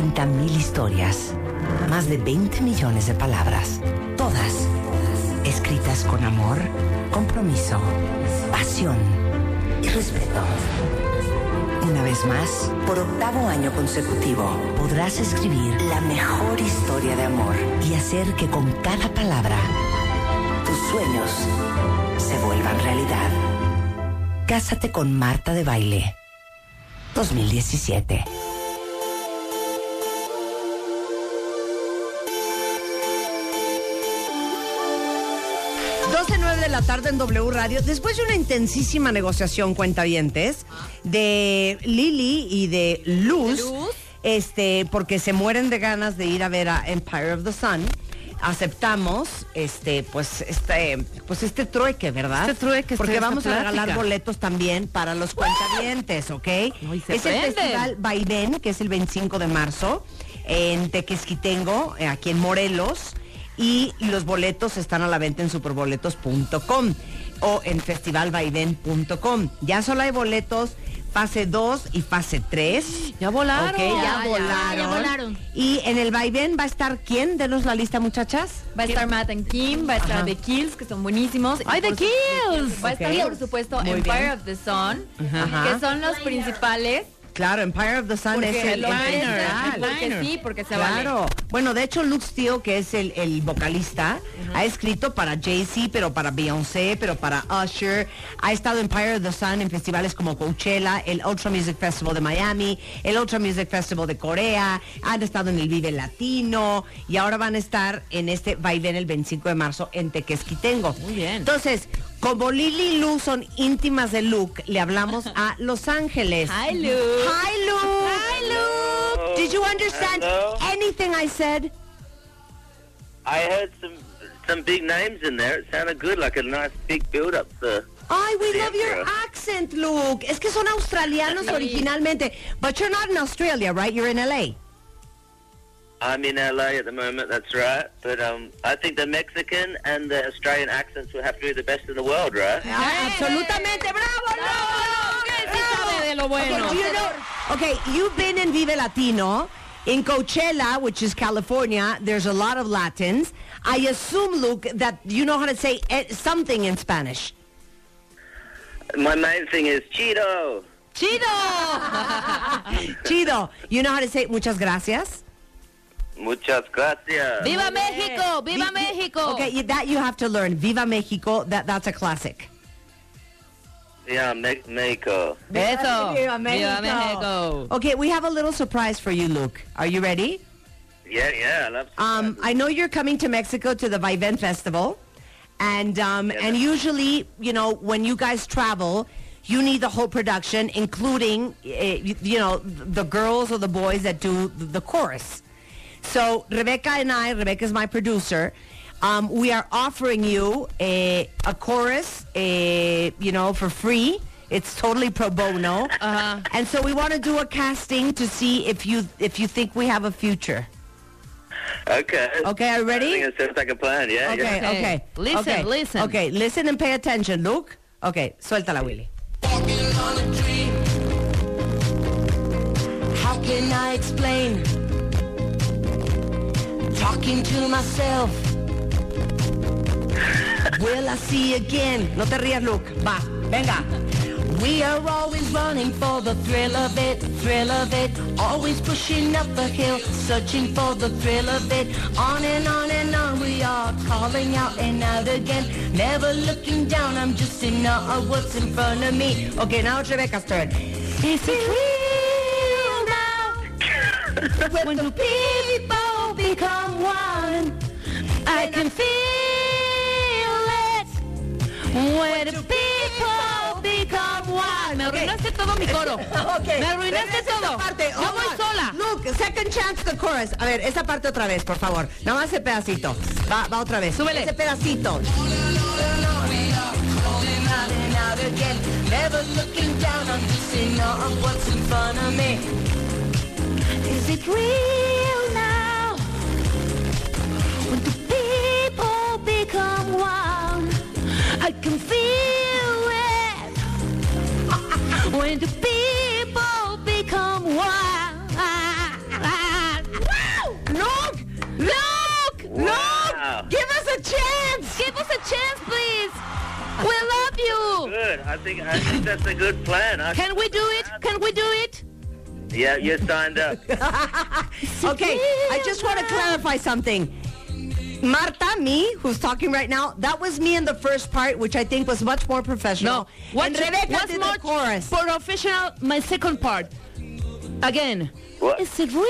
30.000 historias, más de 20 millones de palabras, todas escritas con amor, compromiso, pasión y respeto. Una vez más, por octavo año consecutivo, podrás escribir la mejor historia de amor y hacer que con cada palabra tus sueños se vuelvan realidad. Cásate con Marta de Baile 2017. La tarde en W Radio. Después de una intensísima negociación, cuentavientes, de Lily y de Luz, este, porque se mueren de ganas de ir a ver a Empire of the Sun, aceptamos este, pues, este, pues este trueque, ¿verdad? Este trueque, Porque vamos a regalar boletos también para los cuentavientes, ¿ok? No, es el festival Vaivén, que es el 25 de marzo, en Tequesquitengo, eh, aquí en Morelos. Y los boletos están a la venta en superboletos.com o en festivalvaivén.com. Ya solo hay boletos fase 2 y fase 3. Ya volaron. Ok, ya, volaron. ya volaron. Y en el Vaivén va a estar quién? Denos la lista, muchachas. Va a estar Matt and Kim, va a estar Ajá. The Kills, que son buenísimos. ¡Ay, The Kills! Va a estar, por supuesto, Muy Empire bien. of the Sun, Ajá. que son los principales. Claro, Empire of the Sun es el, festival. porque sí, porque se vale. Claro. Bueno, de hecho, Luke Steele, que es el, el vocalista, ha escrito para Jay-Z, pero para Beyoncé, pero para Usher. Ha estado en Empire of the Sun en festivales como Coachella, el Ultra Music Festival de Miami, el Ultra Music Festival de Corea. Han estado en el Vive Latino y ahora van a estar en este vaivén el 25 de marzo en Tequesquitengo. Muy bien. Entonces, como Lily y Lu son íntimas de Luke, le hablamos a Los Ángeles. Hi, Luke. Hi, Luke. Hi, Luke. Did you understand Hello. anything I said? I heard some some big names in there. It sounded good, like a nice big build up. For, Ay, we love your accent, Luke. Es que son australianos originalmente. But you're not in Australia, right? You're in LA. I'm in LA at the moment. That's right. But um, I think the Mexican and the Australian accents will have to be the best in the world, right? Ah, absolutamente. ¡Bravo, Luke! sí sabe de lo bueno. Okay, you know, okay, you've been in Vive Latino. In Coachella, which is California, there's a lot of Latins. I assume, Luke, that you know how to say eh, something in Spanish. My main thing is Cheeto. ¡Chido! Chido. You know how to say muchas gracias? Muchas gracias. ¡Viva México! ¡Viva Vi- México! Okay, you- that you have to learn. Viva Mexico. That that's a classic. Yeah, Me- Mexico. Eso. Viva ¡Viva México. México! Okay, we have a little surprise for you, Luke. Are you ready? Yeah, yeah, I love. Um, I know you're coming to Mexico to the Vaivén Festival, and um, and usually, you know, when you guys travel, you need the whole production, including, uh, you, you know, the girls or the boys that do the chorus. So Rebecca and I, Rebecca is my producer. Um, we are offering you a, a chorus, a, you know, for free. It's totally pro bono, uh-huh. and so we want to do a casting to see if you if you think we have a future. Okay. Okay, are you I ready? think it sounds like a plan. Yeah. Okay, yeah. okay. Okay. Listen, okay. listen. Okay, listen and pay attention, Luke. Okay, suéltala, Willy. How can I explain? Talking to myself. Will I see again? No te rías, Luke. Va, venga. We are always running for the thrill of it, thrill of it. Always pushing up a hill, searching for the thrill of it. On and on and on we are, calling out and out again. Never looking down, I'm just in awe of what's in front of me. Okay, now it's Rebecca's turn. Is it real now? when the people become one, I can feel it. When people become one. Me arruinaste todo mi coro. Okay. Me arruinaste Regresa todo. parte. Yo Hold voy on. sola. Luke, second chance the chorus. A ver, esa parte otra vez, por favor. Nada más ese pedacito. Va, va otra vez. Súbele. Ese pedacito. Never looking down, I'm just seeing what's in front of me. Is it real can feel it. when the people become wild. Luke! Luke! Wow. Luke! Give us a chance! Give us a chance, please. We love you. Good. I think I think that's a good plan. I, Can we do it? Can we do it? yeah, you're signed up. Okay, I just want to clarify something. Martha, me, who's talking right now, that was me in the first part, which I think was much more professional. No. What and Rebecca what's did more the chorus. professional? My second part. Again. What? Is it real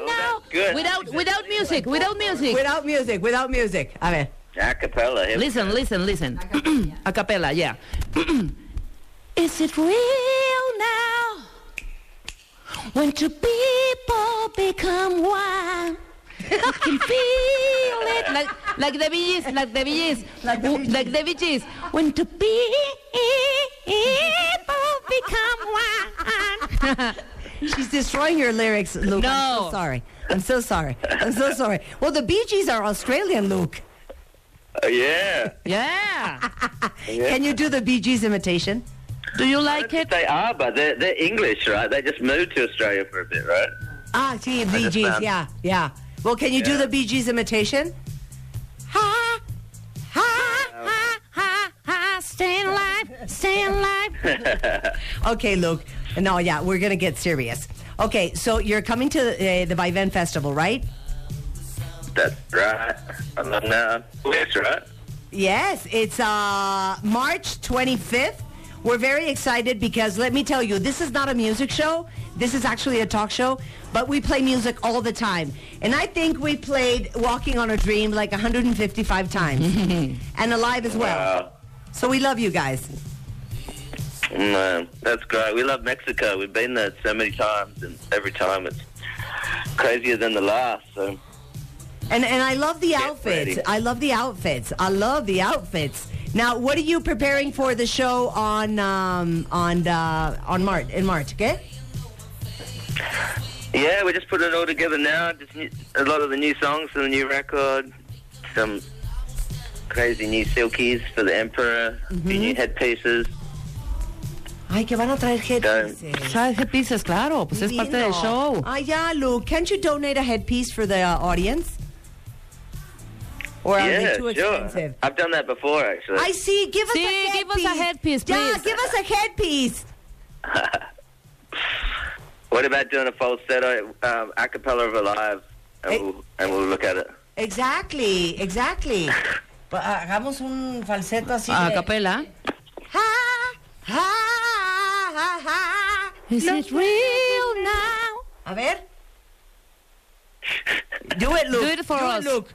Oh, now? good. Without without music. Without music. Without music, without music. A ver. A cappella. here Listen, listen, listen. A cappella, yeah. Is it real now? When two people become one, you can feel it like like the Bee Gees, like the Bee Gees, like the, like the Bee When two people become one. She's destroying your lyrics, Luke. I'm so No. sorry. I'm so sorry. I'm so sorry. Well, the Bee Gees are Australian, Luke. Uh, yeah. yeah. yeah. Can you do the Bee Gees imitation? Do you like it? They are, but they're, they're English, right? They just moved to Australia for a bit, right? Ah, gee, Bee Gees. Yeah, yeah. Well, can you do the Bee Gees imitation? Alive, stay alive. okay, Luke. No, yeah, we're gonna get serious. Okay, so you're coming to uh, the Vaivén Festival, right? That's right. I'm now. That's right. Yes, it's uh, March 25th. We're very excited because let me tell you, this is not a music show. This is actually a talk show, but we play music all the time. And I think we played Walking on a Dream like 155 times and Alive as well. Wow. So we love you guys. Man, that's great. We love Mexico. We've been there so many times, and every time it's crazier than the last. So And and I love the Get outfits. ready. I love the outfits. I love the outfits. Now, what are you preparing for the show on um, on uh, on March in March? Okay. yeah, we're just put it all together now. Just new, a lot of the new songs for the new record. Some crazy new silkies for the Emperor. Few new headpieces. Ay, que van a traer headpieces. ¿Sabes qué piensas? Claro, pues es parte del Divino. show. Ah, yeah, Luke. Can't you donate a headpiece for the uh, audience? Or are yeah, they too sure. expensive? I've done that before, actually. I see. Give us Sí, a headpiece. give us a headpiece, Yeah, please. give us a headpiece. What about doing a falsetto um, a cappella of Alive? And, Hey. we'll, and we'll look at it. Exactly, exactly. Pa- Hagamos un falseto así. A de- capela. Ha, ha, ha, ha. Is it real now? A ver. Do it, Luke. Do it for Do us. It, Luke.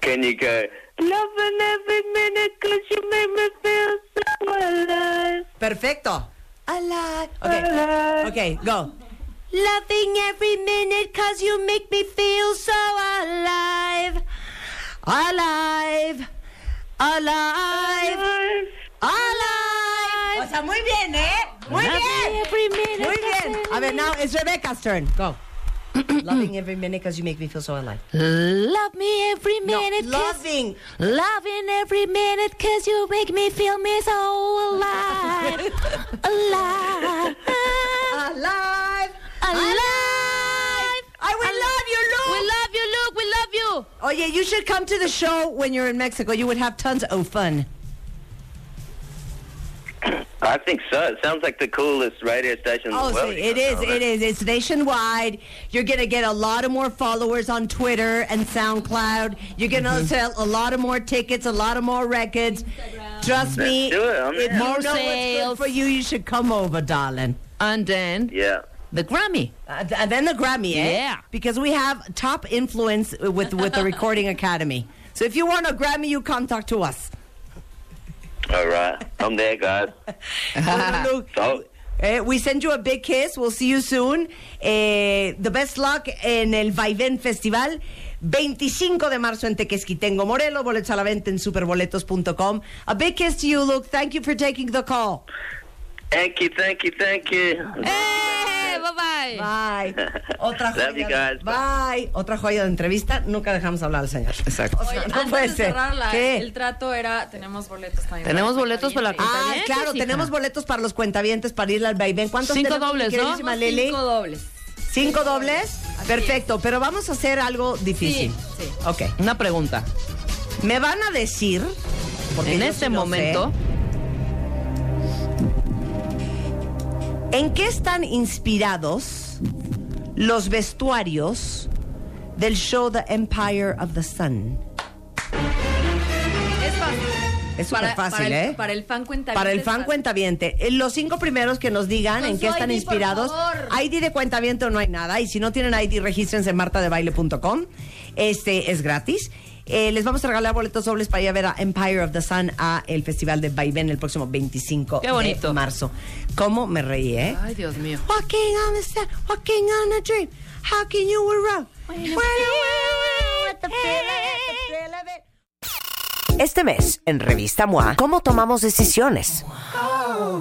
Can you go? Loving every minute cause you make me feel so alive. Perfecto. Alive. Okay. Okay, go. Loving every minute cause you make me feel so alive. Alive. Alive. Alive. O sea, muy bien, ¿eh? Muy bien. Every minute. Muy bien. A ver, now it's Rebecca's turn. Go. Loving every minute because you make me feel so alive. Love me every No, minute. 'cause- loving. Loving every minute cause you make me feel me so alive. alive. Alive. Alive. I will love you, Luke. We love you, Luke. We love you. Oh yeah, you should come to the show when you're in Mexico. You would have tons of fun. I think so. It sounds like the coolest radio station in Oh, the so world. it is. It is. It's nationwide. You're gonna get a lot of more followers on Twitter and SoundCloud. You're gonna Mm-hmm. sell a lot of more tickets, a lot of more records. Trust me. Let's do it. I'm if there. you More know what's good sales. for you, you should come over, darling. And then Yeah. the Grammy. Uh, th- and then the Grammy, eh? Yeah. Because we have top influence with with the Recording Academy. So if you want a Grammy, you contact to us. All right. I'm there, guys. Luke, So, Eh, we send you a big kiss. We'll see you soon. Eh, the best luck en el Vaivén Festival. 25 de marzo en Tequesquitengo, Morelos. Boletos a la venta en superboletos.com. A big kiss to you, Luke. Thank you for taking the call. Thank you, thank you, thank you. Bye bye. Otra joya. guys. Bye. Otra joya de entrevista. Nunca dejamos hablar al señor. Exacto. O sea, Oye, no antes puede de ser. cerrarla, ¿Qué? el trato era, tenemos boletos también. Tenemos para boletos para la cuentavientes. Ah, Cuentavientes, claro, hija. tenemos boletos para los cuentavientes para ir al vaivén. ¿Cuántos Cinco tenemos, mi dobles, ¿no? queridísima Tenemos Lili? Cinco dobles. ¿Cinco dobles? Así Perfecto, pero vamos a hacer algo difícil. Sí, sí. Ok. Una pregunta. Me van a decir, porque en yo este sí lo momento, sé, ¿en qué están inspirados los vestuarios del show The Empire of the Sun? Es fácil. Es súper fácil, para el- ¿eh? Para el fan cuenta. Para el fan cuentaviente. Eh, Los cinco primeros que nos digan Con en qué están ID, por inspirados. favor. ID de cuentaviente no hay nada. Y si no tienen ID, regístrense en martadebaile.com. Este es gratis. Eh, les vamos a regalar boletos dobles para ir a ver a Empire of the Sun a el Festival de Vaivén el próximo 25 Qué bonito. de marzo. ¿Cómo me reí, eh? Ay, Dios mío. Walking on the sun, walking on a dream. How can you run? Este mes, en Revista MOA, ¿cómo tomamos decisiones?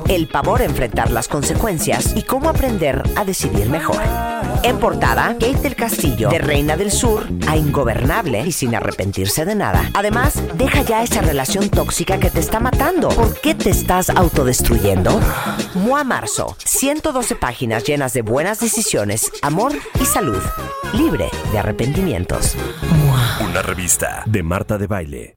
El pavor enfrentar las consecuencias y cómo aprender a decidir mejor. En portada, Kate del Castillo, de Reina del Sur a ingobernable y sin arrepentirse de nada. Además, deja ya esa relación tóxica que te está matando. ¿Por qué te estás autodestruyendo? MOA Marzo, 112 páginas llenas de buenas decisiones, amor y salud, libre de arrepentimientos. Una revista de Marta de Baile.